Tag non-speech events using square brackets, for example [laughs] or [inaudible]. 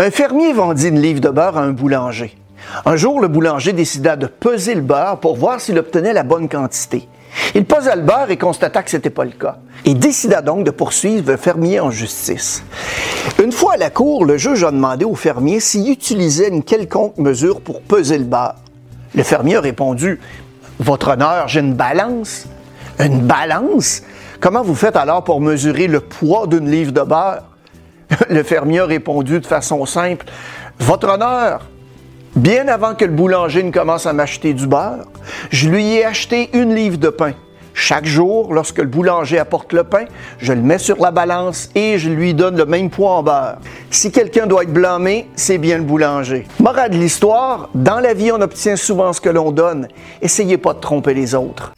Un fermier vendit une livre de beurre à un boulanger. Un jour, le boulanger décida de peser le beurre pour voir s'il obtenait la bonne quantité. Il posa le beurre et constata que ce n'était pas le cas. Et décida donc de poursuivre le fermier en justice. Une fois à la cour, le juge a demandé au fermier s'il utilisait une quelconque mesure pour peser le beurre. Le fermier a répondu Votre honneur, j'ai une balance. Une balance? Comment vous faites alors pour mesurer le poids d'une livre de beurre? [laughs] Le fermier a répondu de façon simple Votre honneur, Bien avant que le boulanger ne commence à m'acheter du beurre, je lui ai acheté une livre de pain. Chaque jour, lorsque le boulanger apporte le pain, je le mets sur la balance et je lui donne le même poids en beurre. Si quelqu'un doit être blâmé, c'est bien le boulanger. Morale de l'histoire, dans la vie, on obtient souvent ce que l'on donne. Essayez pas de tromper les autres.